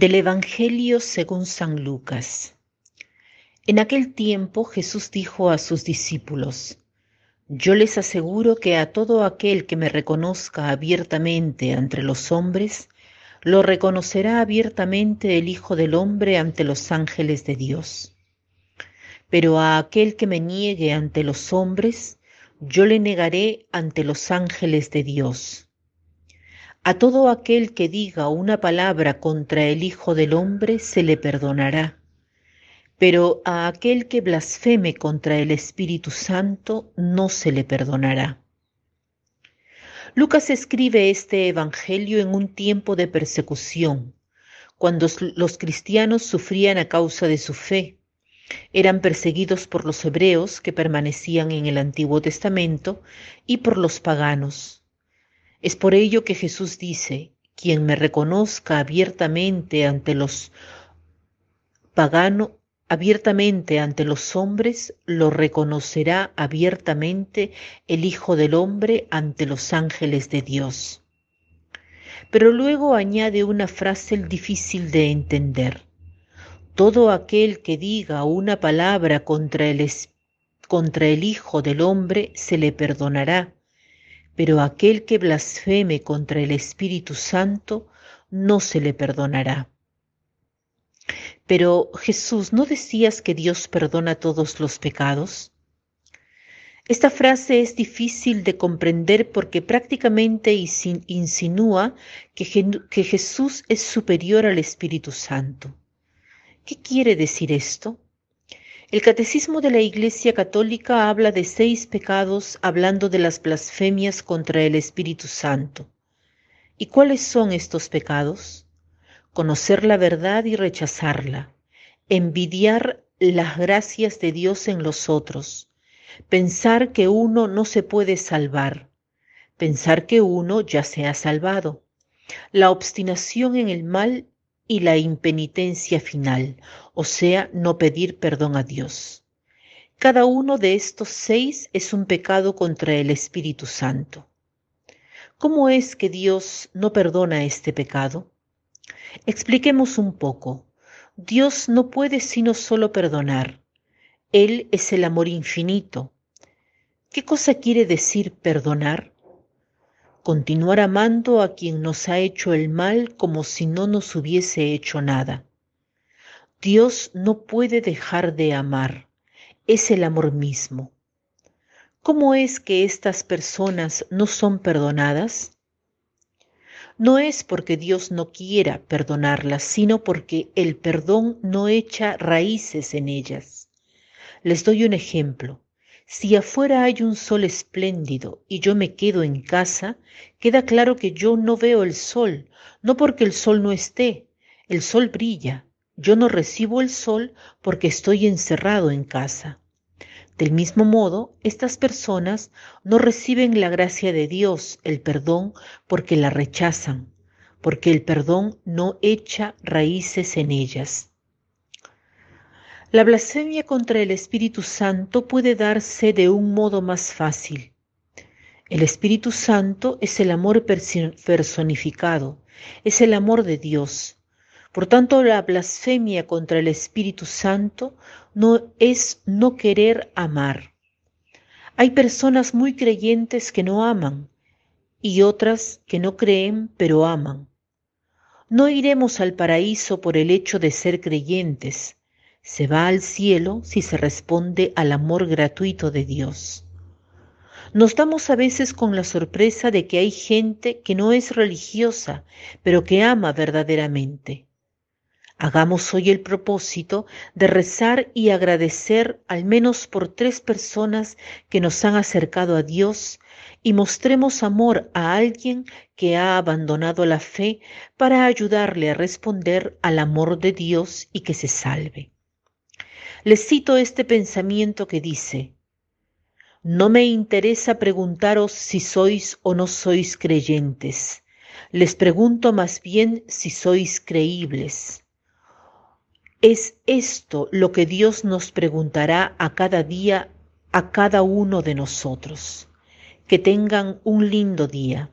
Del Evangelio según San Lucas. En aquel tiempo Jesús dijo a sus discípulos, Yo les aseguro que a todo aquel que me reconozca abiertamente entre los hombres, lo reconocerá abiertamente el Hijo del Hombre ante los ángeles de Dios. Pero a aquel que me niegue ante los hombres, yo le negaré ante los ángeles de Dios. A todo aquel que diga una palabra contra el Hijo del Hombre se le perdonará, pero a aquel que blasfeme contra el Espíritu Santo no se le perdonará. Lucas escribe este Evangelio en un tiempo de persecución, cuando los cristianos sufrían a causa de su fe. Eran perseguidos por los hebreos que permanecían en el Antiguo Testamento y por los paganos es por ello que Jesús dice, quien me reconozca abiertamente ante los paganos, abiertamente ante los hombres, lo reconocerá abiertamente el Hijo del Hombre ante los ángeles de Dios. Pero luego añade una frase difícil de entender. Todo aquel que diga una palabra contra el, contra el Hijo del Hombre se le perdonará pero aquel que blasfeme contra el Espíritu Santo no se le perdonará. Pero Jesús, ¿no decías que Dios perdona todos los pecados? Esta frase es difícil de comprender porque prácticamente insinúa que, que Jesús es superior al Espíritu Santo. ¿Qué quiere decir esto? El Catecismo de la Iglesia Católica habla de seis pecados hablando de las blasfemias contra el Espíritu Santo. ¿Y cuáles son estos pecados? Conocer la verdad y rechazarla, envidiar las gracias de Dios en los otros, pensar que uno no se puede salvar, pensar que uno ya se ha salvado, la obstinación en el mal y la impenitencia final, o sea, no pedir perdón a Dios. Cada uno de estos seis es un pecado contra el Espíritu Santo. ¿Cómo es que Dios no perdona este pecado? Expliquemos un poco. Dios no puede sino solo perdonar. Él es el amor infinito. ¿Qué cosa quiere decir perdonar? Continuar amando a quien nos ha hecho el mal como si no nos hubiese hecho nada. Dios no puede dejar de amar, es el amor mismo. ¿Cómo es que estas personas no son perdonadas? No es porque Dios no quiera perdonarlas, sino porque el perdón no echa raíces en ellas. Les doy un ejemplo. Si afuera hay un sol espléndido y yo me quedo en casa, queda claro que yo no veo el sol, no porque el sol no esté, el sol brilla, yo no recibo el sol porque estoy encerrado en casa. Del mismo modo, estas personas no reciben la gracia de Dios, el perdón, porque la rechazan, porque el perdón no echa raíces en ellas. La blasfemia contra el Espíritu Santo puede darse de un modo más fácil. El Espíritu Santo es el amor personificado, es el amor de Dios. Por tanto, la blasfemia contra el Espíritu Santo no es no querer amar. Hay personas muy creyentes que no aman y otras que no creen pero aman. No iremos al paraíso por el hecho de ser creyentes, se va al cielo si se responde al amor gratuito de Dios. Nos damos a veces con la sorpresa de que hay gente que no es religiosa, pero que ama verdaderamente. Hagamos hoy el propósito de rezar y agradecer al menos por tres personas que nos han acercado a Dios y mostremos amor a alguien que ha abandonado la fe para ayudarle a responder al amor de Dios y que se salve. Les cito este pensamiento que dice, no me interesa preguntaros si sois o no sois creyentes, les pregunto más bien si sois creíbles. Es esto lo que Dios nos preguntará a cada día a cada uno de nosotros. Que tengan un lindo día.